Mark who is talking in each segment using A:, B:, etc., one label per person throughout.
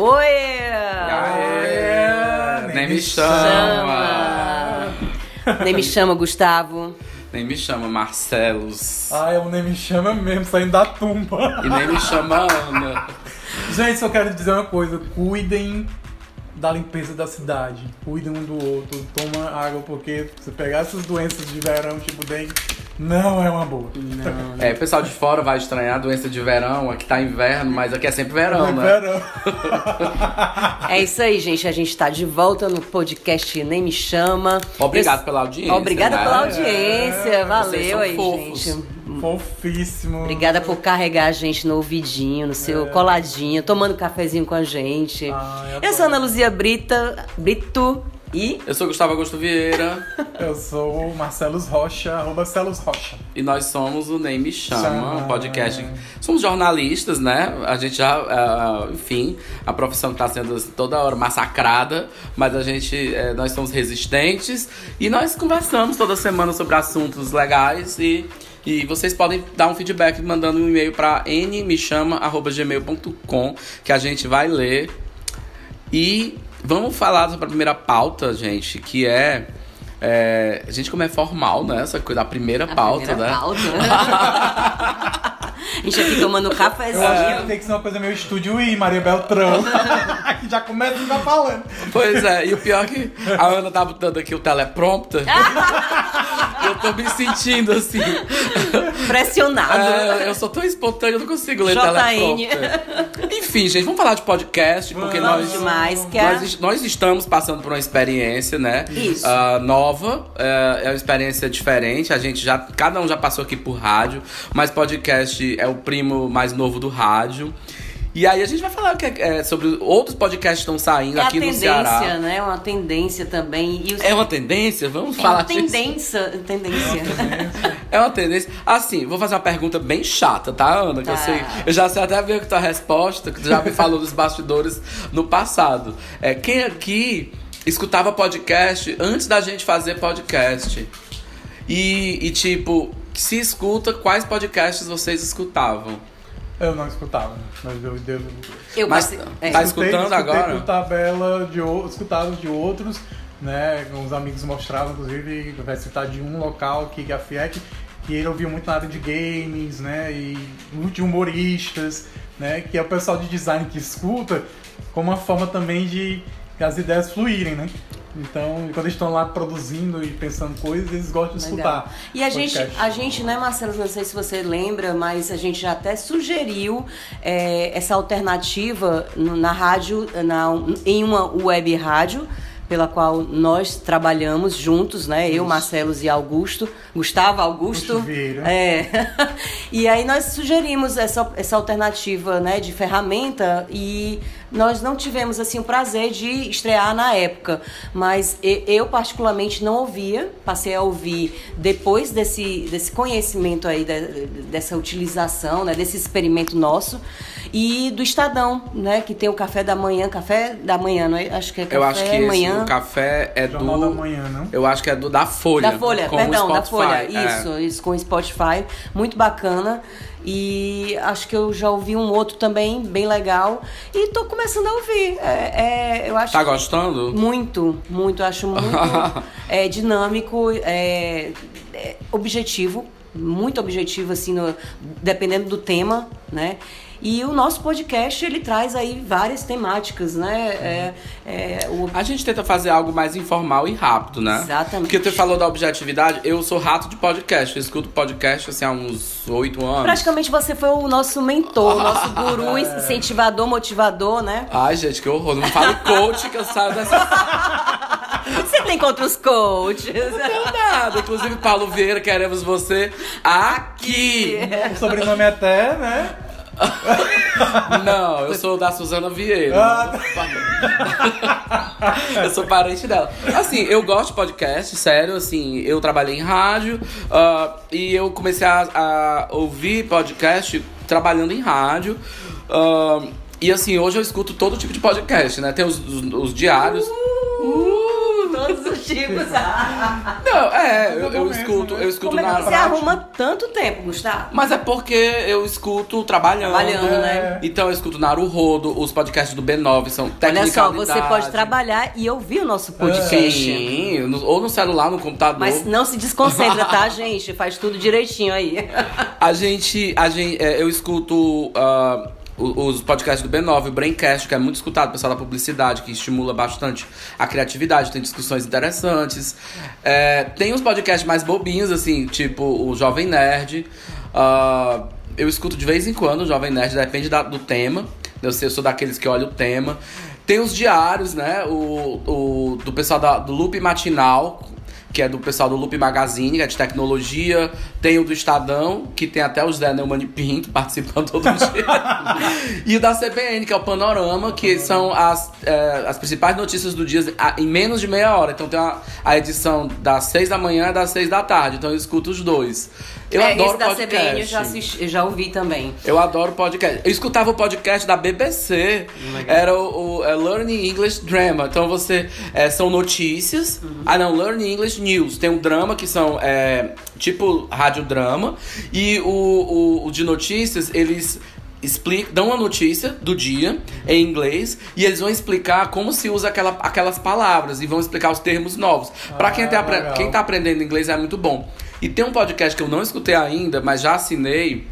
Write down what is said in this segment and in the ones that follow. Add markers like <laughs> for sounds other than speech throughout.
A: Oi!
B: Aê, nem me chama.
A: Nem me chama, Gustavo.
B: Nem me chama Marcelos.
C: Ai, eu nem me chama mesmo, saindo da tumba.
B: E nem me chama Ana.
C: Gente, só quero dizer uma coisa: cuidem da limpeza da cidade. Cuidem um do outro. Toma água, porque se pegar essas doenças de verão, tipo dengue, não é uma boa.
A: Não,
B: É, o pessoal de fora vai estranhar a doença de verão, aqui tá inverno, mas aqui é sempre verão,
C: É
B: né?
C: verão.
A: É isso aí, gente. A gente tá de volta no podcast Nem Me Chama.
B: Obrigado
A: Eu-
B: pela audiência.
A: Obrigada
B: né?
A: pela audiência.
C: É,
A: Valeu aí,
B: fofos.
A: gente.
C: Fofíssimo.
A: Obrigada por carregar a gente no ouvidinho, no seu coladinho, tomando cafezinho com a gente.
C: Ai,
A: eu sou Ana Luzia Brita, Brito e
B: Eu sou Gustavo Augusto Vieira
C: Eu sou o Marcelos Rocha, arroba Celos Rocha.
B: e nós somos o Nem Me Chama,
C: Chama.
B: um podcast. Somos jornalistas, né? A gente já, ah, enfim, a profissão tá sendo toda hora massacrada, mas a gente, eh, nós somos resistentes e nós conversamos toda semana sobre assuntos legais e. E vocês podem dar um feedback mandando um e-mail para nmechama.gmail.com que a gente vai ler. E vamos falar sobre a primeira pauta, gente, que é. É, gente, como é formal, né? Essa coisa, a primeira
A: a
B: pauta,
A: primeira
B: né?
A: pauta. <laughs> a gente aqui tomando
C: Eu acho
A: cafezinho.
C: que tem que ser uma coisa meio estúdio e Maria Beltrão. <laughs> que já começa a ficar falando.
B: Pois é, e o pior é que a Ana tá botando aqui o teleprompter. e <laughs> eu tô me sentindo assim.
A: Pressionado.
B: É, eu sou tão espontâneo, eu não consigo ler teleprompter. Enfim, gente, vamos falar de podcast, porque
C: Vamos
B: nós.
A: demais, que é-
B: Nós, nós estamos passando por uma experiência, né?
A: Isso.
B: ah, nova. É, é uma experiência diferente. A gente já. Cada um já passou aqui por rádio, mas podcast é o primo mais novo do rádio. E aí a gente vai falar que é- é sobre outros podcasts que estão saindo
A: É a
B: aqui no
A: tendência,
B: Ceará.
A: né? Uma tendência também. E os...
B: É uma tendência? Vamos
A: É
B: falar
A: uma
B: disso.
A: tendência. Tendência. <laughs>
B: É uma tendência. Assim, vou fazer uma pergunta bem chata, tá, Ana? Que eu,
A: Tá.
B: sei, eu já sei até ver que tua resposta, que tu já me falou dos bastidores no passado. É, quem aqui escutava podcast antes da gente fazer podcast? E, e, tipo, se escuta, quais podcasts vocês escutavam?
C: Eu não escutava, mas eu devo.
A: Eu
B: Mas
A: é.
B: tá
C: Escutei-
B: escutando
C: escutei
B: agora?
C: por tabela de o- escutava de outros, né? Uns amigos mostravam, inclusive, vai citar de um local aqui, que a FIEC, que ele ouvia muito na área de games, né? E de humoristas, né? Que é o pessoal de design que escuta como uma forma também de as ideias fluírem, né? Então, quando eles estão lá produzindo e pensando coisas, eles gostam de
A: Legal.
C: escutar.
A: E a gente, a gente, né, Marcelo, não sei se você lembra, mas a gente já até sugeriu é, essa alternativa na rádio, na, em uma web rádio, pela qual nós trabalhamos juntos, né? Eu, Marcelo e Augusto, Gustavo Augusto. É. <laughs> e aí nós sugerimos essa, essa alternativa, né, de ferramenta e nós não tivemos assim o prazer de estrear na época, mas eu particularmente não ouvia, passei a ouvir depois desse, desse conhecimento aí de- dessa utilização, né, desse experimento nosso e do Estadão, né, que tem o café da manhã, café da manhã, não é? Acho que é café
B: eu acho que esse,
A: manhã.
B: o café é
C: Jornal da
B: do.
C: manhã, não?
B: Eu acho que é do da Folha.
A: Da Folha,
B: com o
A: perdão, da. Folha.
B: É.
A: Isso, isso, com o Spotify. Muito bacana. E acho que eu já ouvi um outro também, bem legal. E tô começando a ouvir. É, é, eu acho
B: Tá gostando?
A: Muito, muito. Acho muito <laughs> é, dinâmico, é, é objetivo, muito objetivo, assim, no- dependendo do tema, né? E o nosso podcast, ele traz aí várias temáticas, né? É, é, o,
B: A gente tenta fazer algo mais informal e rápido, né?
A: Exatamente.
B: Porque tu falou da objetividade, eu sou rato de podcast. Eu escuto podcast assim há uns oito anos.
A: Praticamente você foi o nosso mentor, o nosso guru, <laughs> incentivador, motivador, né?
B: Ai, gente, que horror. Não me fale coach que eu saio dessa. <laughs>
A: Você tem contra os coaches.
B: Não nada. Inclusive, Paulo Vieira, queremos você aqui.
C: O sobrenome é até, né? <laughs>
B: Não, eu sou da Suzana Vieira.
C: Ah, <laughs>
B: eu sou parente dela. Assim, eu gosto de podcast, sério, assim, eu trabalhei em rádio ah, e eu comecei a, a ouvir podcast trabalhando em rádio. ah, e assim, hoje eu escuto todo tipo de podcast, né? Tem os, os- os diários.
A: Uh, todos os tipos.
B: Não, é, eu,
C: é
B: eu escuto,
C: né?
B: eu escuto
A: Como é
B: na
A: que você
B: prática.
A: arruma tanto tempo, Gustavo?
B: Mas é porque eu escuto trabalhando.
A: Trabalhando,
C: É.
A: né?
B: Então eu escuto Naruhodo, os podcasts do B9 são
A: Olha
B: técnicos.
A: só, você pode trabalhar e ouvir o nosso podcast.
B: Sim, ou no celular, no computador.
A: Mas não se desconcentra, tá, <laughs> gente? Faz tudo direitinho aí.
B: A gente, a gente é, eu escuto o- os podcasts do B9, o Braincast, que é muito escutado, o pessoal da publicidade, que estimula bastante a criatividade, tem discussões interessantes. É, tem uns podcasts mais bobinhos, assim, tipo o Jovem Nerd. Ah, eu escuto de vez em quando o Jovem Nerd, depende da- do tema. Eu, sei, eu sou daqueles que olham o tema. Tem os diários, né? O, o do pessoal da- do Loop Matinal, que é do pessoal do Loop Magazine, que é de tecnologia. Tem o do Estadão, que tem até o Zé Neumann Pinto <laughs> participando todo dia. e o da CBN, que é o Panorama, que são as, é, as principais notícias do dia em menos de meia hora. Então tem a, a edição das seis da manhã e das seis da tarde. Então eu escuto os dois. Eu
A: é,
B: adoro
A: esse da
B: podcast.
A: CBN eu já, assisti, eu já ouvi também.
B: Eu adoro podcast. Eu escutava o podcast da BBC. Era o, o, é, Learning English Drama. Então você. é, são notícias. Ah, não, Learning English News. Tem um drama que são é, tipo radiodrama. E o, o, o de notícias, eles. Explicam, dão uma notícia do dia em inglês e eles vão explicar como se usa aquela, aquelas palavras e vão explicar os termos novos. Pra quem,
C: Ah,
B: tá, apre-
C: legal.
B: quem tá aprendendo inglês é muito bom. E tem um podcast que eu não escutei ainda, mas já assinei,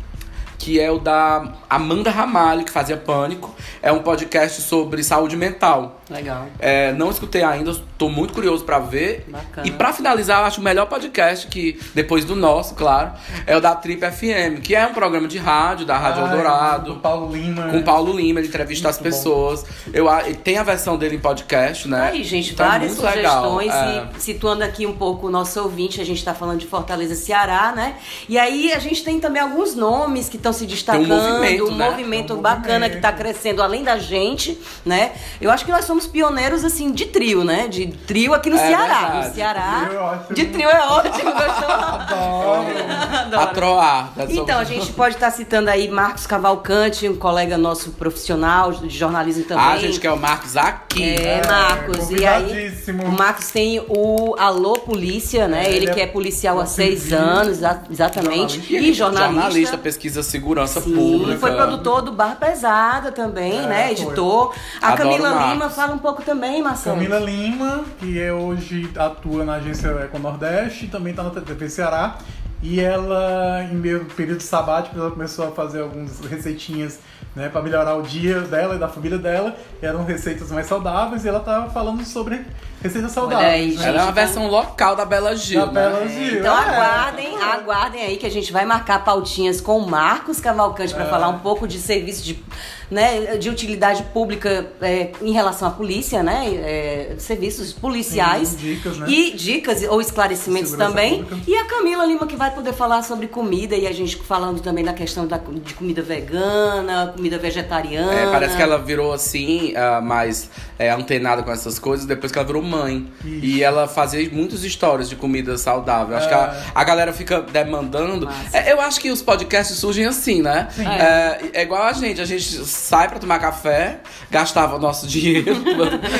B: que é o da Amanda Ramalho, que fazia Pânico. É um podcast sobre saúde mental.
A: Legal.
B: É, não escutei ainda, tô muito curioso pra ver.
A: Bacana.
B: E pra finalizar, eu acho o melhor podcast, que depois do nosso, claro, é o da Trip FM, que é um programa de rádio, da Rádio
C: Ah,
B: Eldorado.
C: Do Paulo Lima.
B: Com o Paulo Lima, ele entrevista as
C: Muito bom.
B: pessoas. Eu, a- tem a versão dele em podcast, né?
A: Aí, gente,
B: Então é
A: várias
B: legal,
A: sugestões.
B: é.
A: E situando aqui um pouco o nosso ouvinte, a gente está falando de Fortaleza, Ceará, né? E aí a gente tem também alguns nomes que estão se destacando.
B: movimento,
A: um
B: né?
A: movimento
C: Tem um
A: bacana
C: movimento.
A: que está crescendo além da gente, né? Eu acho que nós somos pioneiros, assim, de trio, né? De trio aqui no
B: É
A: Ceará.
B: verdade.
A: No Ceará.
C: Trio é ótimo.
A: De trio é ótimo, gostou? <laughs>
C: Adoro.
A: Adoro.
B: A Troar.
A: Então, a gente pode estar citando aí Marcos Cavalcante, um colega nosso profissional de jornalismo também.
B: Ah, a gente quer o Marcos aqui.
A: É,
C: É,
A: Marcos. E aí, o Marcos tem o Alô Polícia, né?
C: É,
A: ele
C: ele
A: que
C: é
A: é policial há seis anos, exa- exatamente.
C: jornalista.
A: E jornalista.
B: Jornalista, pesquisa segurança
A: Sim,
B: pública.
A: foi produtor do Bar Pesada também,
C: É,
A: né?
C: foi.
A: Editor. A
B: Adoro
A: Camila
B: Marcos.
A: Lima fala um pouco também, Marcelo.
C: Camila Lima, que é hoje atua na agência Eco Nordeste, também está na TV Ceará. E ela, em meio período sabático, ela começou a fazer algumas receitinhas né, para melhorar o dia dela e da família dela. Eram receitas mais saudáveis e ela estava falando sobre receitas saudáveis.
A: aí,
C: né?
A: gente.
B: Ela é uma versão local da Bela Gil.
C: Da
B: né?
C: Bela Gil.
A: Então
C: é.
A: aguardem, aguardem aí que a gente vai marcar pautinhas com o Marcos Cavalcante para
C: É.
A: falar um pouco de serviço de, né, de utilidade pública é, em relação à polícia, né? é, serviços policiais.
C: Sim, dicas, né?
A: E dicas ou esclarecimentos
C: Segurança
A: também.
C: pública.
A: E a Camila Lima que vai poder falar sobre comida e a gente falando também da questão da, de comida vegana, comida vegetariana.
B: É, parece que ela virou assim, ah, mais é, antenada com essas coisas depois que ela virou mãe.
C: Isso.
B: E ela fazia muitas histórias de comida saudável. Acho
C: É.
B: que a, a galera fica demandando. É, eu acho que os podcasts surgem assim, né? É, é igual a gente. A gente sai pra tomar café, gastava o nosso <laughs> dinheiro,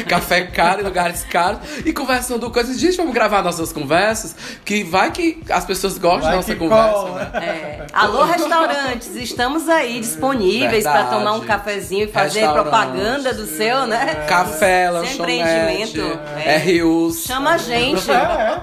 B: café caro em lugares caros, e conversando coisas. Gente, vamos gravar nossas conversas, que vai que as pessoas gostam
C: Vai
B: da nossa conversa, né?
A: É. Alô, restaurantes, estamos aí disponíveis para tomar um cafezinho e fazer propaganda do seu, né?
B: Café,
A: Seu
B: lanchonete,
A: empreendimento. É.
B: RUs.
A: Chama a gente,
C: É,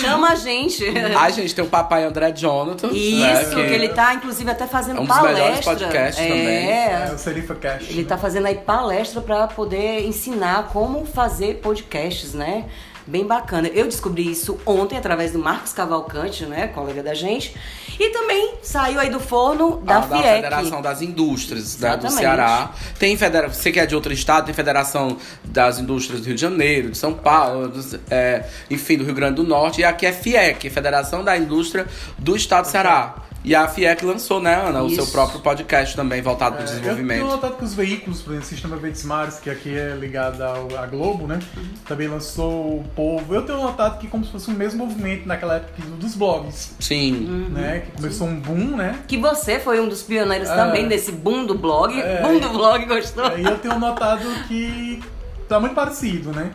A: chama a gente.
B: Ai, gente, tem o papai André Jonathan. né,
A: Isso, que ele tá inclusive até fazendo
B: É um dos
A: palestra.
B: melhores podcasts
A: é,
B: também.
C: é o Serifa Cash.
A: Ele tá fazendo aí palestra para poder ensinar como fazer podcasts, né? Bem bacana. Eu descobri isso ontem através do Marcos Cavalcante, né, colega da gente. E também saiu aí do forno da
B: Ah, da
A: FIEC.
B: Federação das Indústrias né, do. Ceará. Tem federa você que é de outro estado, tem Federação das Indústrias do Rio de Janeiro, de São Paulo, dos- é, enfim, do Rio Grande do Norte. E aqui é FIEC, Federação da Indústria do Estado do Ceará. E a FIEC lançou, né, Ana, o
A: Isso.
B: seu próprio podcast também voltado para o
C: É, Eu
B: desenvolvimento.
C: tenho notado que os veículos, por exemplo, o Sistema Verdes Mares, que aqui é ligado ao, à Globo, né? Também lançou o Povo. Eu tenho notado que como se fosse o mesmo movimento naquela época dos blogs,
B: Sim.
C: né? Que começou um boom, né?
A: Que você foi um dos pioneiros
C: É.
A: também desse boom do blog.
C: É.
A: Boom do blog, gostou?
C: Aí eu tenho notado que tá muito parecido, né?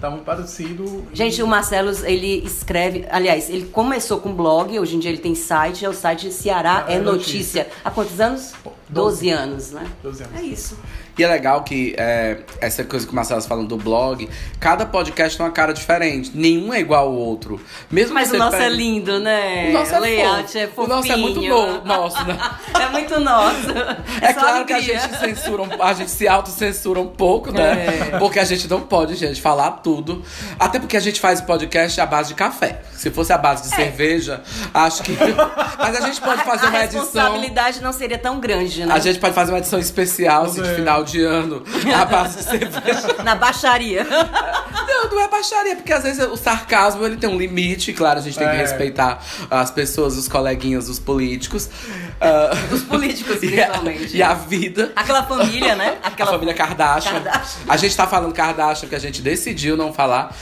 C: Tá muito parecido.
A: Gente, o Marcelo, ele escreve, aliás, ele começou com blog, hoje em dia ele tem site, é o site Ceará é,
C: É
A: Notícia.
C: Notícia.
A: Há quantos anos?
C: Doze.
A: 12 anos, né?
C: 12 anos.
A: É isso.
B: E é legal que é, essa coisa que o Marcelo tá falando do blog, cada podcast tem uma cara diferente. Nenhum é igual ao outro. Mesmo
A: Mas o nosso é lindo, né?
B: O nosso é
A: layout
B: fofo.
A: é fofinho.
B: O nosso é muito bom, nosso, né? <laughs>
A: é muito nosso.
B: É,
A: só
B: claro que a
A: alegria.
B: gente censura, um- a gente se autocensura um pouco, né?
A: É.
B: Porque a gente não pode, gente, falar tudo. Até porque a gente faz podcast à base de café. Se fosse à base de cerveja, acho que. <laughs> Mas a gente pode fazer
A: a
B: uma edição.
A: responsabilidade não seria tão grande, né?
B: A gente pode fazer uma edição especial assim, de
C: ver.
B: final de ano, <laughs> à base de cerveja.
A: Na baixaria. <laughs>
B: Não, não é baixaria, porque às vezes o sarcasmo ele tem um limite, claro, a gente tem que
C: É.
B: respeitar as pessoas, os coleguinhas, os políticos. ah,
A: Os políticos, <laughs>
B: e, a,
A: principalmente.
B: e a vida.
A: Aquela família, né? Aquela
B: A família Kardashian.
A: Kardashian.
B: A gente tá falando Kardashian, que a gente decidiu não falar.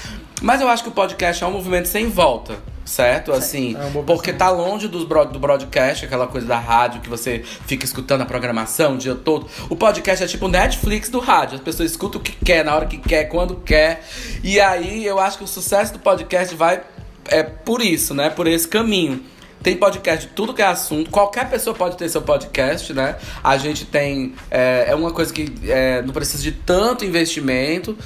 B: Mas eu acho que o podcast é um movimento sem volta. Certo? Assim,
C: É
B: porque tá longe dos bro- do broadcast, aquela coisa da rádio que você fica escutando a programação o dia todo. O podcast é tipo Netflix do rádio. As pessoas escutam o que quer, na hora que quer, quando quer. E aí eu acho que o sucesso do podcast vai é por isso, né? Por esse caminho. Tem podcast de tudo que é assunto. Qualquer pessoa pode ter seu podcast, né? A gente tem. É, é uma coisa que é, não precisa de tanto investimento.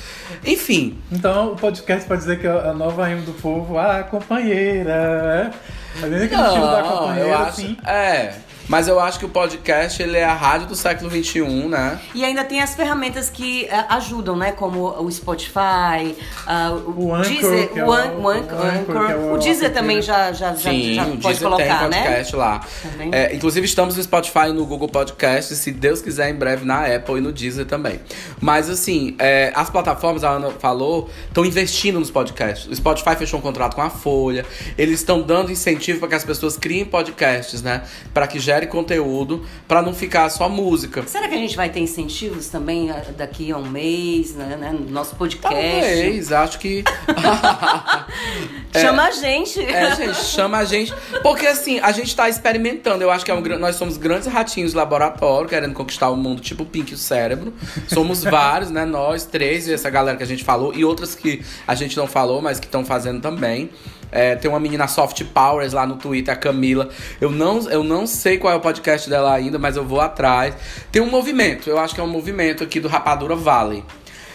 B: Enfim.
C: Então o podcast pode dizer que é a nova rima do povo, ah, companheira. é. Mas nem aquele estilo da
B: Não,
C: companheira,
B: eu acho.
C: assim.
B: É. Mas eu acho que o podcast ele é a rádio do século XXI, né?
A: E ainda tem as ferramentas que eh, ajudam, né? Como o Spotify, ah, o,
C: O Anchor,
A: Deezer,
C: é
A: o, An- o
C: o
A: Anchor,
C: Anchor, é o
A: o Deezer também já, já, já,
B: Sim,
A: já
B: o
A: pode
B: Deezer
A: colocar,
B: tem
A: né?
B: podcast lá.
A: Também.
B: É, inclusive, estamos no Spotify e no Google Podcast, se Deus quiser, em breve na Apple e no Deezer também. Mas, assim, é, as plataformas, a Ana falou, estão investindo nos podcasts. O Spotify fechou um contrato com a Folha. Eles estão dando incentivo para que as pessoas criem podcasts, né? Para que gere conteúdo, para não ficar só música.
A: Será que a gente vai ter incentivos também ah, daqui a um mês, né? né, No nosso podcast.
B: Talvez, acho que. <laughs>
A: Chama a gente.
B: É, gente, chama a gente. Porque assim, a gente tá experimentando. Eu acho que é um, nós somos grandes ratinhos de laboratório, querendo conquistar o mundo, tipo o Pink e o cérebro. Somos vários, né? Nós três, e essa galera que a gente falou, e outras que a gente não falou, mas que estão fazendo também. É, tem uma menina Soft Powers lá no Twitter, a Camila. Eu não, eu não sei qual é o podcast dela ainda, mas eu vou atrás. Tem um movimento, eu acho que é um movimento aqui do Rapadura Valley.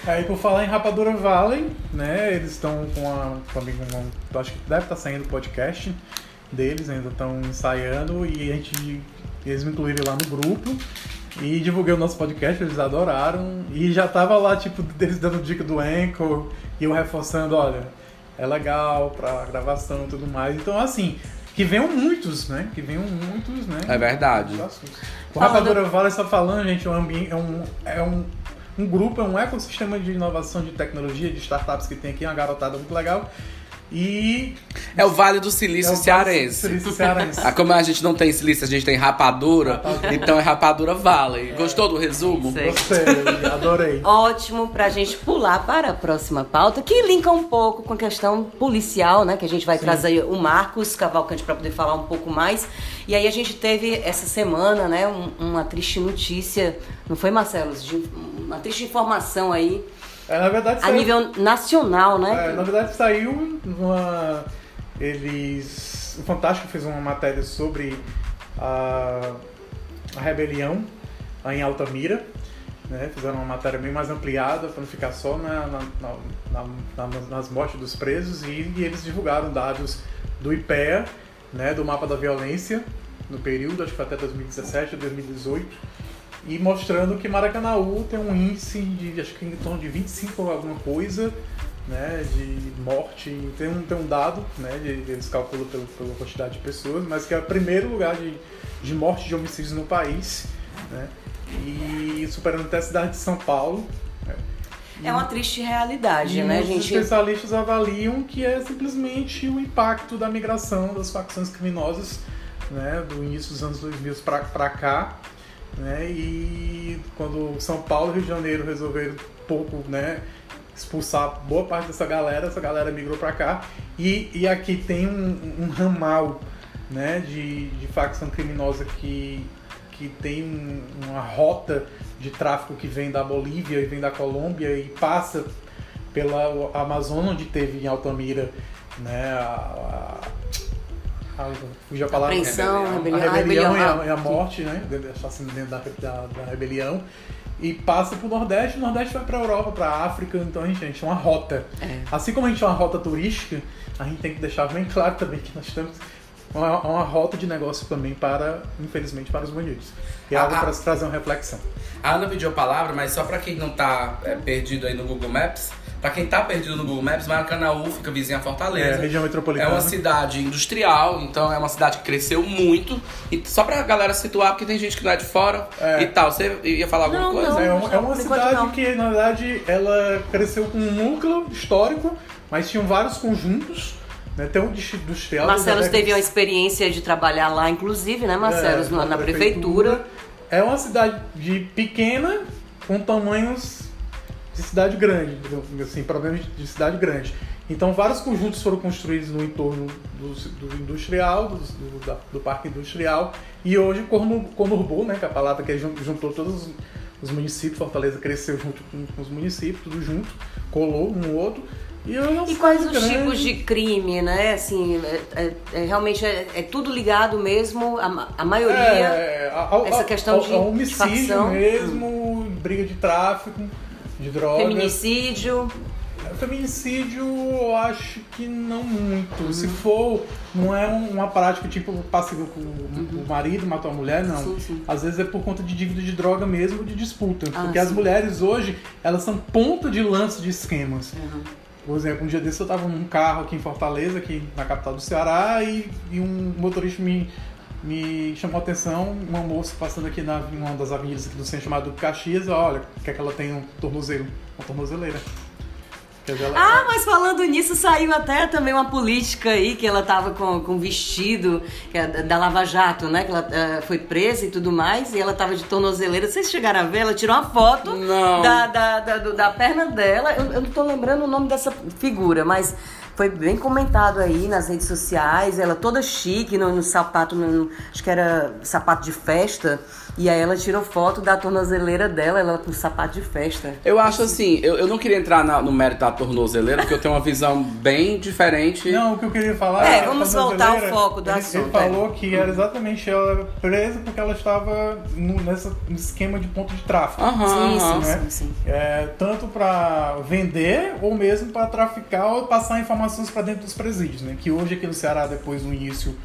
C: Aí por falar em Rapadura Valley, né? Eles estão com a. Comigo, eu acho que deve estar saindo o podcast deles, ainda estão ensaiando e a gente. Eles me incluíram lá no grupo. E divulguei o nosso podcast, eles adoraram. E já tava lá, tipo, eles dando dica do Anchor e eu reforçando, olha, é legal pra gravação e tudo mais. Então, assim, que venham muitos, né? Que venham muitos, né?
B: É verdade.
C: O Rapadura Vale está falando, gente, é um, ambi- é um, é um, um grupo, é um ecossistema de inovação de tecnologia, de startups que tem aqui, uma garotada muito legal. E.
B: É o Vale do Silício
C: é
B: Cearense.
C: Silício Cearense.
B: Ah, como a gente não tem silício, a gente tem rapadura,
C: Rapadura.
B: então é Rapadura Valley. Gostou do resumo?
A: Sei.
C: Gostei, adorei. <laughs>
A: Ótimo pra gente pular para a próxima pauta, que linka um pouco com a questão policial, né? Que a gente vai trazer o Marcos Cavalcante para poder falar um pouco mais. E aí a gente teve essa semana, né, um- uma triste notícia, não foi, Marcelo? De- Uma triste informação aí,
C: É, na verdade,
A: a
C: saiu,
A: nível nacional, né?
C: é, na verdade, saiu uma. Eles. O Fantástico fez uma matéria sobre a, a rebelião em Altamira. Né? Fizeram uma matéria bem mais ampliada para não ficar só na- na- na- nas mortes dos presos e, e eles divulgaram dados do IPEA, né, do mapa da violência no período, acho que foi até 2017 ou 2018, e mostrando que Maracanaú tem um índice de acho que em torno de 25 ou alguma coisa né, de morte. Tem um, tem um dado, né, de, eles calculam pelo, pela quantidade de pessoas, mas que é o primeiro lugar de, de morte de homicídios no país, né, e superando até a cidade de São Paulo. né.
A: É uma triste realidade,
C: E
A: né, gente?
C: especialistas avaliam que é simplesmente o impacto da migração das facções criminosas, né, do início dos anos 2000 para cá, né, e quando São Paulo e Rio de Janeiro resolveram pouco, né, expulsar boa parte dessa galera, essa galera migrou para cá, e, e aqui tem um, um ramal, né, de, de facção criminosa que, que tem um- uma rota de tráfico que vem da Bolívia e vem da Colômbia e passa pela Amazônia, onde teve em Altamira, né, a, fugiu a palavra,
A: Apreensão,
C: a
A: rebelião,
C: rebelião,
A: a
C: e, a,
A: rebelião,
C: e a morte, né, assassino dentro da, da, da rebelião, e passa pro Nordeste, o Nordeste vai pra Europa, pra África, então a gente, a gente tem uma rota.
A: É.
C: Assim como a gente tem uma rota turística, a gente tem que deixar bem claro também que nós temos uma, uma rota de negócio também para, infelizmente, para os bandidos. Que é algo para se trazer uma reflexão.
B: A Ana pediu a palavra, mas só pra quem não tá é, perdido aí no Google Maps, pra quem tá perdido no Google Maps, Maracanaú fica vizinha a
C: É,
B: Fortaleza.
C: região
B: É
C: metropolitana.
B: uma cidade industrial, então é uma cidade que cresceu muito. E só pra galera situar, porque tem gente que não é de fora
C: É.
B: e tal. Você ia falar alguma
A: Não,
B: coisa?
A: não.
C: É, é uma
A: por enquanto
C: cidade
A: não.
C: que, na verdade, ela cresceu com um núcleo histórico, mas tinham vários conjuntos. Né? Tem um industrial.
A: Marcelo
C: da década
A: teve uma experiência de trabalhar lá, inclusive, né, Marcelo,
C: É,
A: na, na prefeitura.
C: É uma cidade de pequena com tamanhos de cidade grande, assim, problemas de cidade grande. Então vários conjuntos foram construídos no entorno do, do industrial, do, do, da- do parque industrial, e hoje conurbou, né, que é a palavra que jun- juntou todos os, os municípios, Fortaleza cresceu junto com, os municípios, tudo junto, colou um no outro. E, é
A: E quais os tipos de crime, né? Assim, é, é- é realmente é, é tudo ligado mesmo, a, a maioria.
C: É, ao-
A: essa
C: ao-
A: questão
C: ao-
A: de
C: ao homicídio
A: facção.
C: mesmo, briga de tráfico, de drogas.
A: Feminicídio.
C: Feminicídio, eu acho que não muito. Se for, não é um- uma prática tipo passiva com o marido matou a mulher, não.
A: Sim, sim.
C: Às vezes é por conta de dívida de droga mesmo, de disputa.
A: Ah,
C: porque as
A: sim.
C: mulheres hoje, elas são ponta de lança de esquemas. Por exemplo, um dia desse eu tava num carro aqui em Fortaleza, aqui na capital do Ceará, e, e um motorista me, me chamou a atenção, uma moça passando aqui na em uma das avenidas aqui do centro chamado Caxias, olha, quer que ela tenha um tornozelo, uma tornozeleira. Quer dizer, ela-
A: Ah, mas falando nisso, saiu até também uma política aí que ela tava com, com vestido que é da- da Lava Jato, né? Que ela eh, foi presa e tudo mais, e ela tava de tornozeleira. Vocês chegaram a ver? Ela tirou uma foto
B: Não.
A: Da, da, da, do- da perna dela. Eu, eu não tô lembrando o nome dessa figura, mas foi bem comentado aí nas redes sociais. Ela toda chique no, no sapato, no- acho que era sapato de festa. E aí ela tirou foto da tornozeleira dela, ela com sapato de festa.
B: Eu acho assim, eu, eu não queria entrar na- no mérito da tornozeleira, porque eu tenho uma visão bem diferente.
C: Não, o que eu queria falar
A: É, vamos voltar ao foco do
C: ele,
A: assunto,
C: Ele falou que era exatamente ela presa porque ela estava no, nessa no esquema de ponto de tráfico.
B: Aham,
A: Sim,
B: aham.
A: sim,
C: né?
A: sim, sim.
C: É, tanto para vender ou mesmo para traficar ou passar informações para dentro dos presídios, né? Que hoje aqui no Ceará, depois do início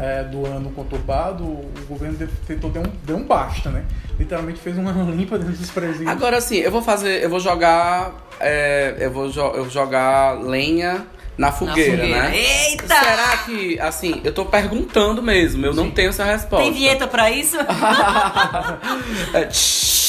C: é, do ano conturbado, o governo tentou dar um, deu um basta, né? Literalmente fez uma <laughs> limpa dentro dos presídios.
B: Agora sim, eu vou fazer, eu vou jogar, é, eu vou jo- eu vou jogar lenha na fogueira,
A: fogueira.
B: né?
A: Eita!
B: Será que, assim, eu tô perguntando mesmo, eu não tenho essa resposta.
A: Tem vinheta pra isso? <laughs>
B: É, tsh.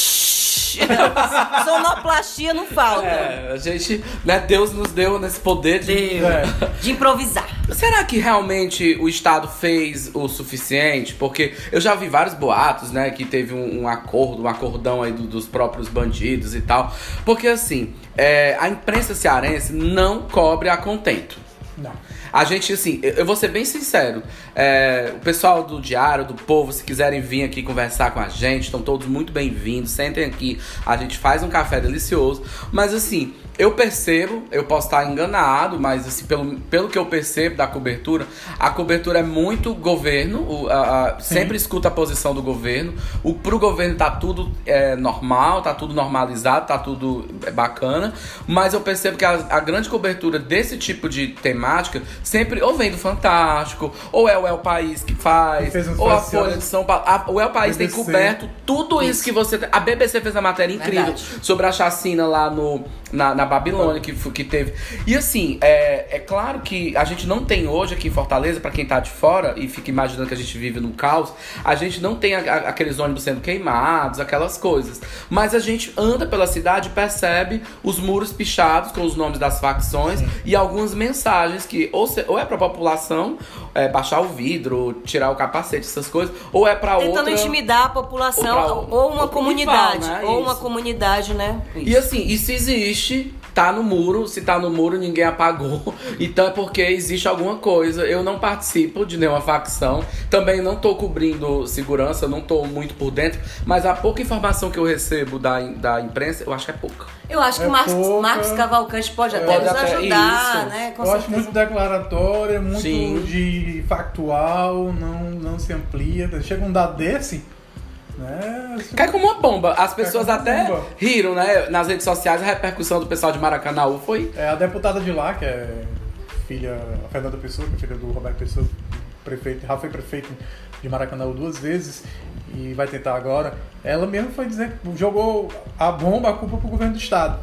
A: Sonoplastia não falta.
B: É, a gente, né, Deus nos deu nesse poder de...
C: É.
A: De improvisar.
B: Será que realmente o Estado fez o suficiente? Porque eu já vi vários boatos, né? Que teve um, um acordo, um acordão aí do- dos próprios bandidos e tal. Porque assim, é, a imprensa cearense não cobre a contento.
C: Não.
B: A gente, assim, eu vou ser bem sincero. é, o pessoal do Diário, do Povo, se quiserem vir aqui conversar com a gente, estão todos muito bem-vindos. Sentem aqui, a gente faz um café delicioso. Mas, assim, eu percebo, eu posso estar enganado, mas, assim, pelo, pelo que eu percebo da cobertura, a cobertura é muito governo, o- a- a- sempre escuta a posição do governo. O, pro governo tá tudo é, normal, tá tudo normalizado, tá tudo é, bacana. Mas eu percebo que a, a grande cobertura desse tipo de temática sempre ou vem do Fantástico, ou é o El País que faz, ou a. Folha de São Paulo. A- o El País tem
C: BBC.
B: coberto tudo isso, que você. A BBC fez a matéria incrível
A: Verdade.
B: sobre a chacina lá no, na, na Babilônia que, que teve. E assim, é, é claro que a gente não tem hoje aqui em Fortaleza, pra quem tá de fora e fica imaginando que a gente vive num caos, a gente não tem a- a- aqueles ônibus sendo queimados, aquelas coisas. Mas a gente anda pela cidade e percebe os muros pichados com os nomes das facções e algumas mensagens que ou, se- ou é pra população é, baixar o vidro, tirar o capacete, essas coisas, ou é pra
A: Tentando
B: outra.
A: intimidar a população,
B: Outra-
A: ou uma
B: outro
A: comunidade.
B: rival, né?
A: Ou uma
B: Isso.
A: comunidade, né?
B: E assim, isso existe, tá no muro, se tá no muro, ninguém apagou. <laughs> Então é porque existe alguma coisa. Eu não participo de nenhuma facção. Também não tô cobrindo segurança, não tô muito por dentro. Mas a pouca informação que eu recebo da, da imprensa, eu acho que é pouca.
A: Eu acho que
C: É
A: o Marcos,
C: pouca.
A: Marcos Cavalcante pode até
B: Pode
A: nos
B: até-
A: ajudar,
B: isso.
A: né? Com
C: eu acho
A: certeza.
C: muito declaratório, muito
B: Sim.
C: de factual, não, não se amplia. Chega um dado desse, né?
B: Cai como uma bomba. As pessoas até
C: bomba.
B: riram, né? Nas redes sociais, a repercussão do pessoal de Maracanãú foi.
C: É, a deputada de lá, que é filha, a Fernanda Pessoa, que é filha do Roberto Pessoa, prefeito, já foi prefeito de Maracanã duas vezes e vai tentar agora. Ela mesmo foi dizer, jogou a bomba, a culpa pro governo do estado.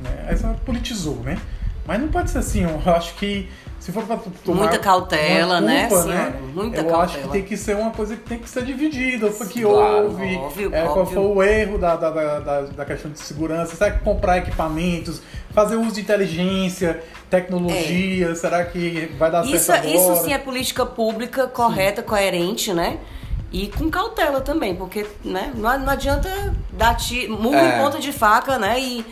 C: Né? Essa politizou, né? Mas não pode ser assim, eu acho que se for pra tomar
A: Muita cautela, né,
C: culpa,
A: senhora? Muita
C: eu
A: cautela.
C: acho que tem que ser uma coisa que tem que ser dividida. Foi que
B: Claro,
C: houve,
A: óbvio,
C: é, qual
A: óbvio.
C: foi o erro da, da, da, da- questão de segurança? Será que comprar equipamentos, fazer uso de inteligência, tecnologia, será que vai dar
A: É. Isso,
C: certo agora?
A: isso sim é política pública correta, coerente, né? E com cautela também, porque né, não, não adianta dar ti, murro
B: É.
A: em ponta de faca, né? E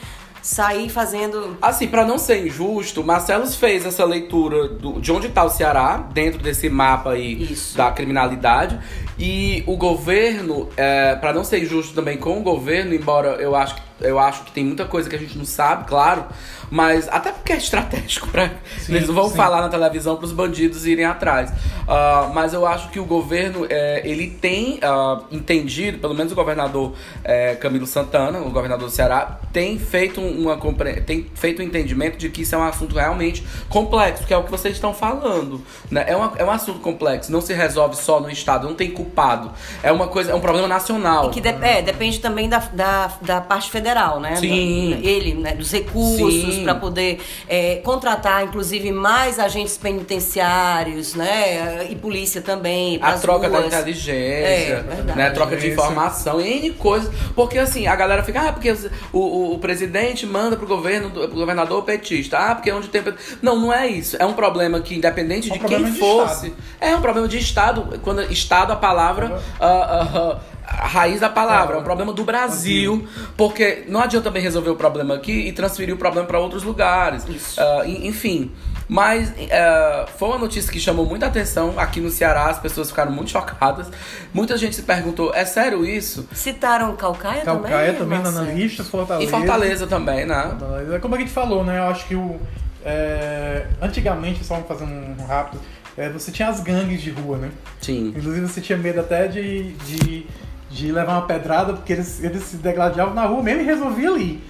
A: sair fazendo.
B: Assim, pra não ser injusto, Marcelos fez essa leitura do- de onde tá o Ceará, dentro desse mapa aí
A: Isso.
B: da criminalidade. E o governo, é, para não ser injusto também com o governo, embora eu acho, que- eu acho que tem muita coisa que a gente não sabe, claro, mas até porque é estratégico, pra,
C: Sim,
B: eles não vão
C: sim.
B: falar na televisão pros bandidos irem atrás. Ah, mas eu acho que o governo, é, ele tem ah, entendido, pelo menos o governador é, Camilo Santana, o governador do Ceará, tem feito uma compre- tem feito um entendimento de que isso é um assunto realmente complexo, que é o que vocês estão falando. Né? É, uma- é um assunto complexo, não se resolve só no Estado, não tem culpado. É uma coisa, é um problema nacional.
A: E que de- é, depende também da, da, da parte federal, né?
B: Sim.
A: Da- ele, né? Dos recursos para poder é, contratar, inclusive, mais agentes penitenciários, né? E polícia também.
B: A troca da
A: ruas.
B: inteligência,
A: É,
B: né? Troca de informação, N coisas. Porque assim, a galera fica, ah, porque o, o, o presidente manda pro governo, do- pro governador petista. Ah, porque onde tem. pet-" Não, não é isso. É um problema que, independente
C: É um
B: de quem
C: de
B: fosse.
C: Estado.
B: É um problema de Estado. Quando Estado, a palavra. ah, ah, ah, a raiz da palavra, é um problema do Brasil, porque não adianta também resolver o problema aqui e transferir o problema para outros lugares.
A: Isso.
B: Ah, en- enfim, mas ah, foi uma notícia que chamou muita atenção aqui no Ceará, as pessoas ficaram muito chocadas. Muita gente se perguntou: é sério isso?
A: Citaram Calcaia,
C: Calcaia também,
A: também,
C: na lista, Fortaleza.
B: E Fortaleza também, né?
C: Fortaleza. Como a gente falou, né? Eu acho que o. é, antigamente, só fazendo um rápido, é, você tinha as gangues de rua, né?
B: Sim.
C: Inclusive você tinha medo até de, de, de levar uma pedrada, porque eles, eles se degladiavam na rua mesmo e resolvia ali.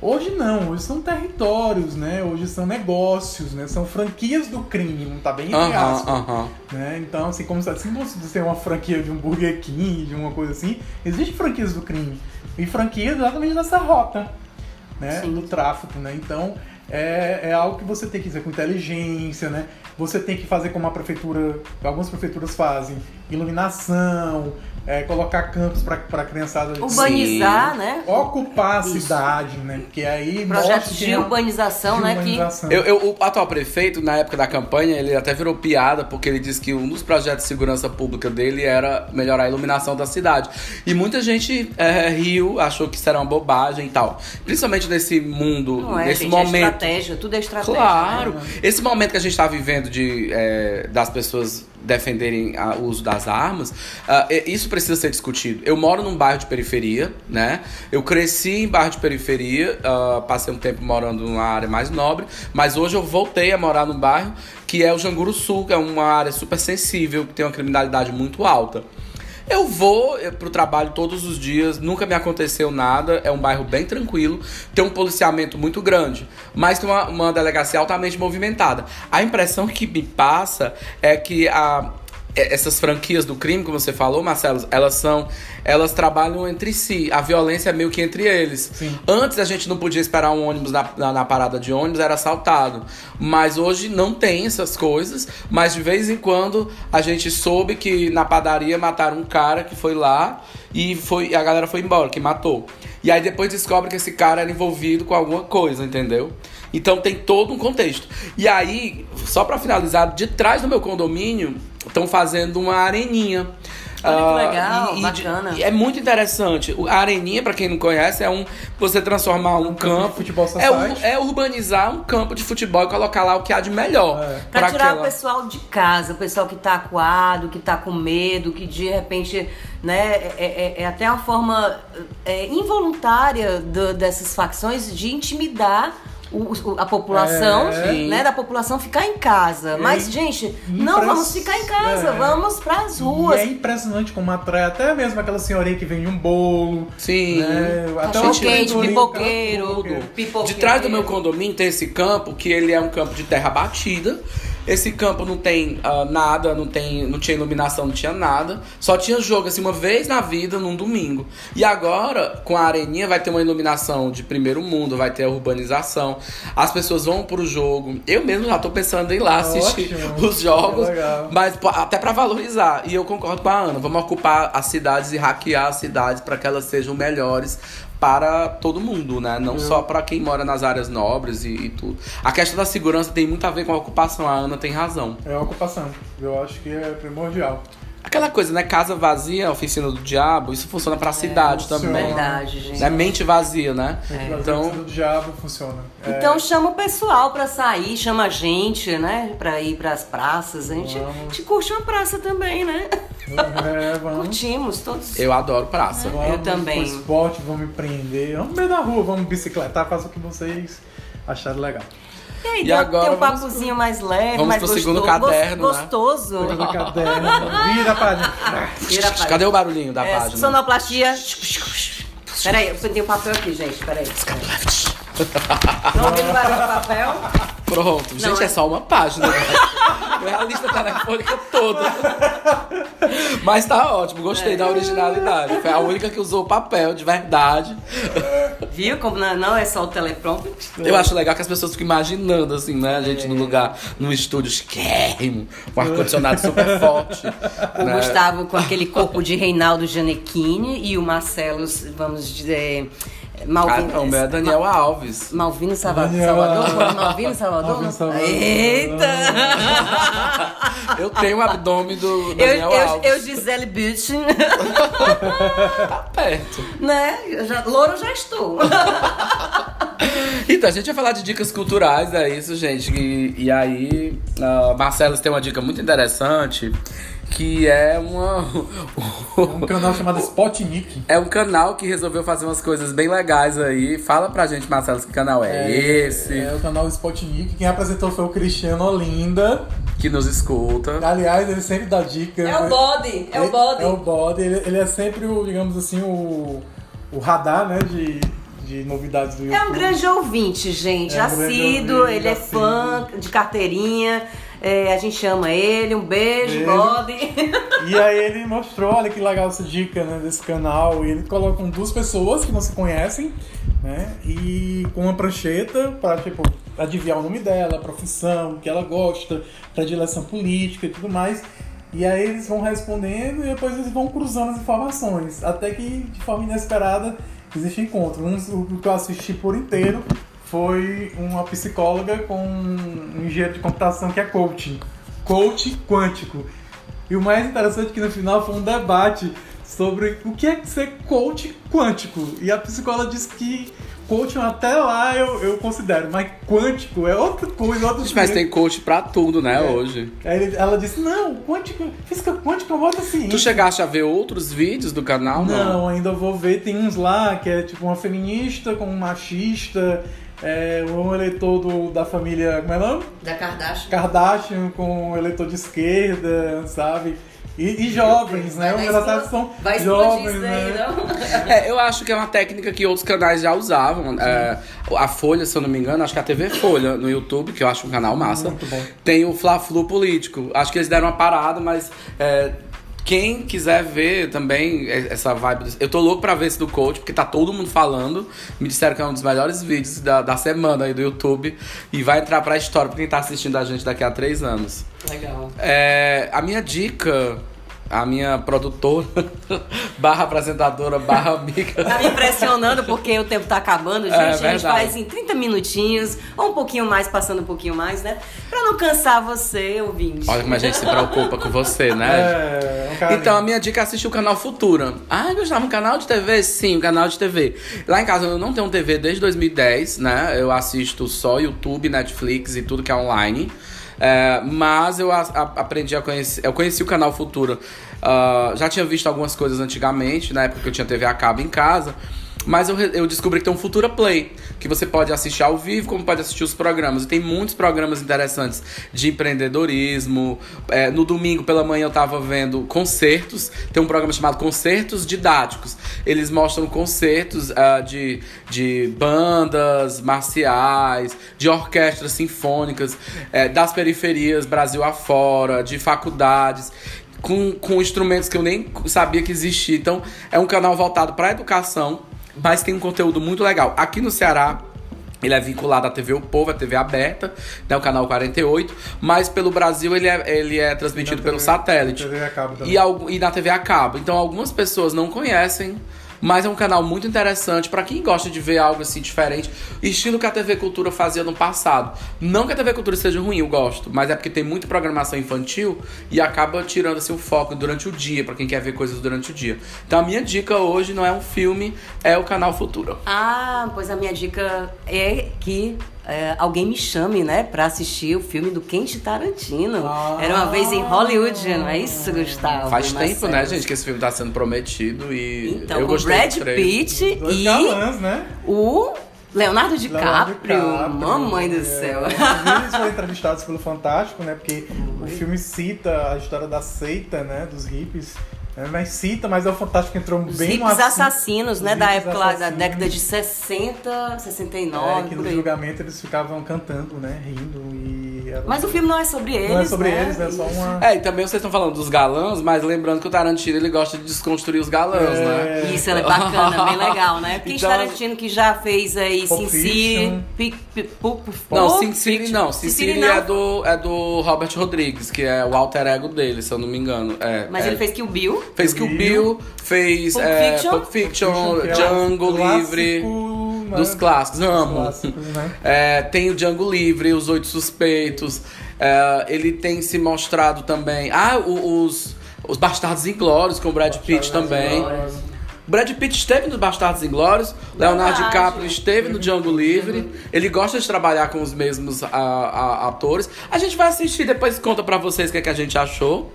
C: Hoje não, hoje são territórios, né? Hoje são negócios, né? São franquias do crime, não tá bem entre aspas. né? Então, assim, como se assim você ser uma franquia de um Burger King, de uma coisa assim, existem franquias do crime. E franquias exatamente nessa rota, né?
A: Sim.
C: Do tráfico, né? Então, é, é algo que você tem que fazer com inteligência, né? Você tem que fazer como a prefeitura, algumas prefeituras fazem, iluminação, é, colocar campos para a criançada
A: Urbanizar, né?
C: ocupar a
A: Isso.
C: cidade, né? Porque aí
A: Projetos
C: mostra que
A: de
C: é-
A: urbanização,
C: de
A: né? Que.
B: Eu, eu- o atual prefeito, na época da campanha, ele até virou piada, porque ele disse que um dos projetos de segurança pública dele era melhorar a iluminação da cidade. E muita gente é, riu, achou que isso era uma bobagem e tal. Principalmente nesse mundo,
A: não é,
B: nesse
A: gente, é
B: momento.
A: estratégia, tudo é estratégia.
B: Claro.
A: né?
B: Esse momento que a gente está vivendo de é, das pessoas defenderem a- o uso das armas, ah, e- isso precisa ser discutido. Eu moro num bairro de periferia, né? Eu cresci em bairro de periferia, ah, passei um tempo morando numa área mais nobre, mas hoje eu voltei a morar num bairro que é o Janguru Sul, que é uma área super sensível, que tem uma criminalidade muito alta. Eu vou eh, pro trabalho todos os dias, nunca me aconteceu nada, é um bairro bem tranquilo, tem um policiamento muito grande, mas tem uma, uma delegacia altamente movimentada. A impressão que me passa é que a, essas franquias do crime, como você falou, Marcelo, elas são. Elas trabalham entre si. A violência é meio que entre eles.
C: Sim.
B: Antes a gente não podia esperar um ônibus na, na, na parada de ônibus, era assaltado. Mas hoje não tem essas coisas. Mas de vez em quando a gente soube que na padaria mataram um cara que foi lá e foi, a galera foi embora, que matou. E aí depois descobre que esse cara era envolvido com alguma coisa, entendeu? Então tem todo um contexto. E aí, só pra finalizar, de trás do meu condomínio estão fazendo uma areninha.
A: Olha que
B: Ah,
A: legal,
B: e- e de-
A: bacana.
B: e é muito interessante. A areninha, pra quem não conhece, é um você transformar um,
C: campo de
B: campo.
C: futebol
B: é, é urbanizar um campo de futebol e colocar lá o que há de melhor.
C: É.
A: Pra tirar
B: aquela-
A: o pessoal de casa, o pessoal que tá acuado, que tá com medo, que de repente, né, é, é- é até uma forma é, involuntária do- dessas facções de intimidar o- o- a população,
C: É.
A: né, da população ficar em casa. Mas,
C: E-
A: gente, não
C: impress-
A: vamos ficar em casa,
C: é.
A: vamos pras
C: E
A: ruas.
C: é impressionante como atrai até mesmo aquela senhorinha que vende um bolo.
B: Sim.
C: Né? Até o
A: quente, pipoqueiro.
C: pipoqueiro.
B: De trás do meu condomínio tem esse campo que ele é um campo de terra batida. Esse campo não tem ah, nada, não tem, não tinha iluminação, não tinha nada. Só tinha jogo assim uma vez na vida, num domingo. E agora, com a areninha, vai ter uma iluminação de primeiro mundo, vai ter a urbanização. As pessoas vão pro jogo. Eu mesmo já tô pensando em ir lá assistir
C: Ótimo.
B: os jogos,
C: legal.
B: mas até pra valorizar. E eu concordo com a Ana, vamos ocupar as cidades e hackear as cidades para que elas sejam melhores para todo mundo, né? Não só para quem mora nas áreas nobres e, e tudo. A questão da segurança tem muito a ver com a ocupação, a Ana tem razão.
C: É a ocupação. Eu acho que é primordial.
B: Aquela coisa, né? Casa vazia, oficina do diabo, isso funciona pra cidade
C: funciona.
B: também.
A: Verdade, gente.
B: É mente vazia, né?
C: Então,
B: Então,
C: do diabo funciona. É,
A: Então chama o pessoal pra sair, chama a gente, né? Pra ir pras praças. A gente, a gente curte uma praça também, né?
C: é, vamos.
A: Curtimos todos.
B: eu adoro praça.
C: Vamos
A: Eu também.
C: pro esporte, vamos empreender. Vamos no meio da rua, vamos bicicletar, faça o que vocês acharem legal.
A: E aí,
B: E
A: tem,
B: agora
A: tem um
B: vamos
A: papozinho mais leve,
B: vamos
A: mais
B: pro
A: gostoso.
B: segundo caderno, né?
A: Gostoso.
C: Pega no caderno, vira a página.
A: Vira a página.
B: Cadê o barulhinho da
A: É,
B: página?
A: sonoplastia. Peraí, eu tenho um papel aqui, gente. Peraí. Não ouvindo barulho do papel?
B: Pronto, gente,
A: Não,
B: é...
A: é-
B: só uma página. né? <laughs> É a lista telefônica toda. Mas tá ótimo, gostei
A: É.
B: da originalidade. Foi a única que usou papel de verdade.
A: Viu como não, não é só o teleprompter?
B: Eu acho legal que as pessoas ficam imaginando, assim, né? A gente
A: É.
B: no lugar, num estúdio chiquérrimo, com ar-condicionado super forte.
A: O
B: né?
A: Gustavo com aquele corpo de Reinaldo Gianecchini e o Marcelo, vamos dizer, Malvino.
B: não, o meu é Daniel Alves.
A: Malvino Salva-
C: Daniel
A: Salvador? Malvino Salvador?
C: Malvino Salvador.
A: Eita! <laughs>
B: Eu tenho o abdômen do
A: Eu,
B: Daniel
A: eu,
B: Alves.
A: eu, Gisele Bündchen, <laughs>
B: Tá perto.
A: né? Eu já, louro eu já estou. <laughs>
B: Então, a gente vai falar de dicas culturais, é isso, gente. E, e aí, a Marcelo tem uma dica muito interessante, que é uma... <laughs>
C: Um canal chamado Spotnik.
B: É um canal que resolveu fazer umas coisas bem legais aí. Fala pra gente, Marcelo, que canal é, esse,
C: É o canal Spotnik. Quem apresentou foi o Cristiano Olinda.
B: que nos escuta.
C: Aliás, ele sempre dá dica.
A: É o bode, é o bode.
C: É o bode. Ele, ele é sempre o, digamos assim, o, o radar, né, de, de novidades do YouTube.
A: É um grande ouvinte, gente.
C: É um
A: assíduo,
C: ouvinte,
A: ele é
C: assíduo.
A: fã de carteirinha. É, a gente chama ele, um beijo, bode.
C: E aí ele mostrou, olha que legal essa dica né, desse canal. E ele coloca duas pessoas que não se conhecem, né? E com uma prancheta para, tipo, adivinhar o nome dela, a profissão, o que ela gosta, predileção política e tudo mais. E aí eles vão respondendo e depois eles vão cruzando as informações. Até que, de forma inesperada, existe encontro. Um, o que eu assisti por inteiro foi uma psicóloga com um engenheiro de computação que é coaching. Coach quântico. E o mais interessante é que no final foi um debate sobre o que é ser coach quântico. E a psicóloga disse que coaching até lá eu, eu considero, mas quântico é outra coisa, outro
B: Mas tem coach pra tudo, né,
C: É.
B: hoje.
C: Aí ela disse, não, quântico, física quântica é uma outra ciência.
B: Tu chegaste a ver outros vídeos do canal? Não.
C: Não, ainda vou ver. Tem uns lá que é tipo uma feminista com um machista, é, um eleitor do, da família, como é o nome?
A: Da Kardashian.
C: Kardashian com um eleitor de esquerda, sabe? E, e jovens, né?
A: Vai
C: engraçado
A: explo-
C: são
A: Vai explodir
C: jovens,
A: isso daí,
C: né?
A: não? <laughs>
B: É, eu acho que é uma técnica que outros canais já usavam. É, a Folha, se eu não me engano, acho que a TV Folha no YouTube, que eu acho um canal massa,
C: Muito bom.
B: tem o Fla-Flu político. Acho que eles deram uma parada, mas é, quem quiser ver também essa vibe. do- Eu tô louco pra ver esse do coach, porque tá todo mundo falando. Me disseram que é um dos melhores vídeos da, da semana aí do YouTube. E vai entrar pra história pra quem tá assistindo a gente daqui a três anos.
A: Legal.
B: É, a minha dica a minha produtora, <laughs> barra apresentadora, barra amiga.
A: Tá me impressionando porque o tempo tá acabando, gente.
B: É,
A: a gente
B: verdade.
A: faz em 30 minutinhos, ou um pouquinho mais, passando um pouquinho mais, né? Pra não cansar você, ouvinte.
B: Olha como a gente se preocupa com você, né?
C: É, um cara
B: Então, a minha dica é assistir o canal Futura. Ah, Gustavo, um canal de TV? Sim, um canal de TV. Lá em casa eu não tenho TV desde 2010, né? Eu assisto só YouTube, Netflix e tudo que é online. É, mas eu a- a- aprendi a conhecer. Eu conheci o canal Futura. ah, já tinha visto algumas coisas antigamente, na época que eu tinha TV a cabo em casa. Mas eu, eu descobri que tem um Futura Play, que você pode assistir ao vivo, como pode assistir os programas. E tem muitos programas interessantes de empreendedorismo. É, no domingo pela manhã eu tava vendo concertos. Tem um programa chamado Concertos Didáticos. Eles mostram concertos ah, de, de bandas marciais, de orquestras sinfônicas, eh, das periferias Brasil afora, de faculdades com, com instrumentos que eu nem sabia que existia. Então, é um canal voltado para educação, mas tem um conteúdo muito legal. Aqui no Ceará, ele é vinculado à TV O Povo, à TV aberta, né, o canal 48, mas pelo Brasil ele é, ele é transmitido pelo satélite.
C: TV a cabo também.
B: E, e na TV a cabo. Então algumas pessoas não conhecem, mas é um canal muito interessante para quem gosta de ver algo assim diferente, estilo que a TV Cultura fazia no passado. Não que a TV Cultura seja ruim, eu gosto, mas é porque tem muita programação infantil e acaba tirando assim o foco durante o dia, para quem quer ver coisas durante o dia. Então a minha dica hoje não é um filme, é o canal Futura.
A: Ah, pois a minha dica é que é, alguém me chame, né, pra assistir o filme do Quentin Tarantino.
C: Ah.
A: Era uma vez em Hollywood, não é isso, Gustavo?
B: Faz tempo, né, gente, que esse filme tá sendo prometido e
A: Então,
B: eu gostei
A: Brad. Pitt e
C: galãs, né?
A: o Leonardo
C: Leonardo
A: DiCaprio.
C: DiCaprio,
A: Mamãe do
C: é.
A: céu.
C: Eles foram entrevistados pelo Fantástico, né? Porque o filme cita a história da seita, né? Dos hippies. Né, Mas cita, mas é o Fantástico que entrou
A: Os
C: bem no
A: assassinos, né,
C: Os
A: da época lá, da década de 60, 69,
C: É, que
A: por
C: no
A: aí.
C: julgamento eles ficavam cantando, né? Rindo e... era-
A: Mas o filme não é sobre eles,
C: Não é sobre
A: né?
C: eles, é só uma...
B: É, e também vocês estão falando dos galãs, mas lembrando que o Tarantino ele gosta de desconstruir os galãs,
C: É.
B: né?
A: Isso é bacana, bem legal, né? <laughs> Porque
B: Então-
A: Tarantino que já fez aí
C: Pulp
A: Sin City,
B: Não, Sin City não. Sin City é do, é do Robert Rodrigues, que é o alter ego dele, se eu não me engano. É,
A: Mas
B: é.
A: ele fez Kill Bill.
B: Fez Kill Bill, fez
A: Pulp
B: é,
A: Fiction.
B: Pulp Fiction,
C: é
B: Django
C: clássico,
B: Livre.
C: né?
B: Dos clássicos, amo.
C: clássicos, né?
B: É, tem o Django Livre, os Oito Suspeitos. É, ele tem se mostrado também. Ah, os, os Bastardos Inglórios com o Brad Pitt também. O Brad Pitt esteve no Bastardos Inglórios, Leonardo
A: Verdade.
B: DiCaprio esteve no Django Livre. Ele gosta de trabalhar com os mesmos a- a- atores. A gente vai assistir, depois conta pra vocês o que, é que a gente achou.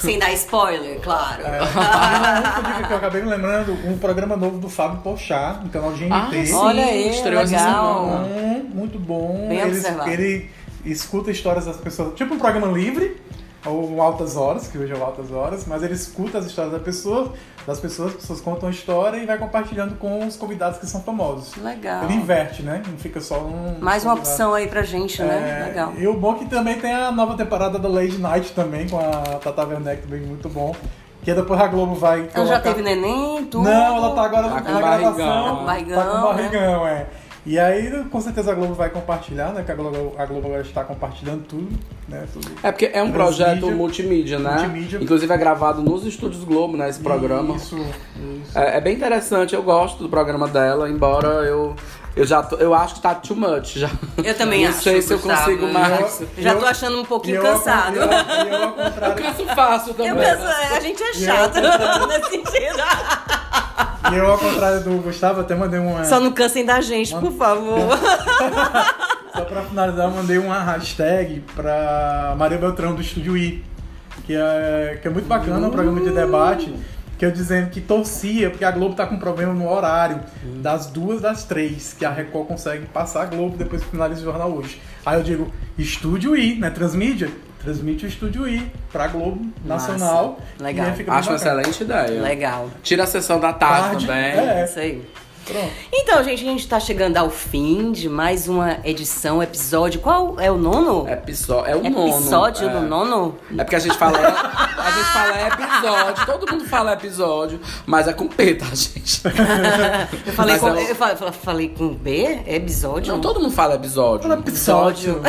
A: Sem dar spoiler, claro.
C: É, que eu acabei me lembrando, um programa novo do Fábio Porchat, no canal GNT.
B: Ah, sim,
A: Olha aí,
B: estreou essa
A: legal.
B: semana.
C: bom, muito bom.
A: Bem
C: ele,
A: observado.
C: ele escuta histórias das pessoas, tipo um programa livre, ou Altas Horas, que hoje é o Altas Horas, mas ele escuta as histórias da pessoa, das pessoas, as pessoas contam a história e vai compartilhando com os convidados que são famosos.
A: Legal.
C: Ele inverte, né? Não fica só um.
A: Mais uma
C: convidado.
A: opção aí pra gente, né?
C: É,
A: Legal.
C: E o bom é que também tem a nova temporada da Lady Night também, com a Tata Werneck, também muito bom. Que depois a Globo vai.
A: Ela já
C: colocar-
A: teve neném, tudo?
C: Não, ela tá agora
B: Tá
C: na
B: com
C: gravação.
B: barrigão.
A: Barrigão,
C: Tá com
A: né?
C: barrigão, é. E aí, com certeza a Globo vai compartilhar, né? Que a Globo, a Globo agora está compartilhando tudo, né? Tudo.
B: É porque é um projeto multimídia, né?
C: Multimídia.
B: Inclusive é gravado nos estúdios Globo, né? Esse programa.
C: Isso, isso.
B: É, é bem interessante, eu gosto do programa dela, embora eu. Eu já tô- eu acho que tá too much já.
A: Eu também
B: Não
A: acho.
B: sei se eu
A: Gustavo.
B: consigo mais.
A: Eu já
C: Eu-
A: tô achando um pouquinho
C: eu,
A: cansado.
C: Eu, eu, ao <laughs>
B: Eu canso fácil
A: Eu
B: também.
A: penso, a gente é chato <laughs> nesse sentido.
C: e eu, ao contrário do Gustavo, até mandei uma.
A: Só não cansem da gente, por favor. <laughs>
C: Só pra finalizar, eu mandei uma hashtag pra Maria Beltrão do Estúdio I, que é, que é muito bacana, um programa de debate, que eu dizendo que torcia, porque a Globo tá com problema no horário, das duas das três, que a Record consegue passar a Globo depois que finaliza o jornal hoje. Aí eu digo, Estúdio I, né? Transmídia? Transmite o Estúdio I pra Globo
A: Massa.
C: Nacional.
A: Legal.
C: E aí fica bem
B: Acho uma excelente ideia.
A: Legal.
B: Tira a sessão da tarde,
C: Tarde,
B: também.
C: é.
A: Isso aí.
C: Pronto.
A: Então, gente, a gente tá chegando ao fim de mais uma edição, episódio. Qual é o nono?
B: Episódio. É o nono.
A: Episódio
B: é.
A: no nono?
B: É porque a gente fala. a gente fala episódio. Todo mundo fala episódio. Mas é com P, tá, gente? <laughs>
A: Eu falei,
B: Mas
A: com,
B: é o-
A: eu falei, falei com B? É episódio?
B: Não, todo mundo fala episódio.
C: Fala episódio.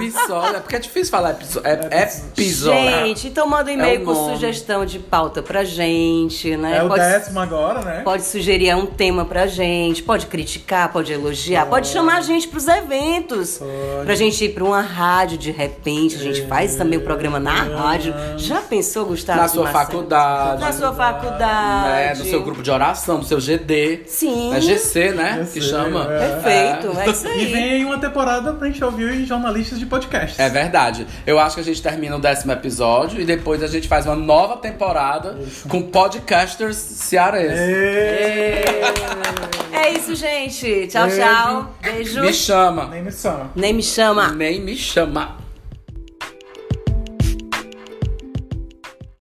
B: Episódio. É porque é difícil falar episódio. É, episódio.
A: Gente, então manda um e-mail
B: É
A: com sugestão de pauta pra gente, né?
C: É o
A: pode,
C: décimo agora, né?
A: pode sugerir um tema pra gente, pode criticar, pode elogiar, pode, chamar a gente pros eventos.
C: Pode.
A: Pra gente ir pra uma rádio de repente, a gente faz também o programa na rádio. Já pensou, Gustavo?
B: Na sua
A: Marcelo?
B: faculdade.
A: Na sua faculdade.
B: né, no seu grupo de oração, no seu GD.
A: Sim.
B: É GC, né?
C: GC,
B: que chama.
C: é.
A: Perfeito, é, isso aí.
C: E vem aí uma temporada pra gente ouvir os jornalistas de podcast.
B: É verdade. Eu acho que a gente termina o décimo episódio e depois a gente faz uma nova temporada com podcasters cearenses.
C: Ê, <laughs>
A: É isso, gente. Tchau, tchau. Beijo.
B: Me chama.
C: Nem me chama.
A: Nem me chama.
B: Nem me chama.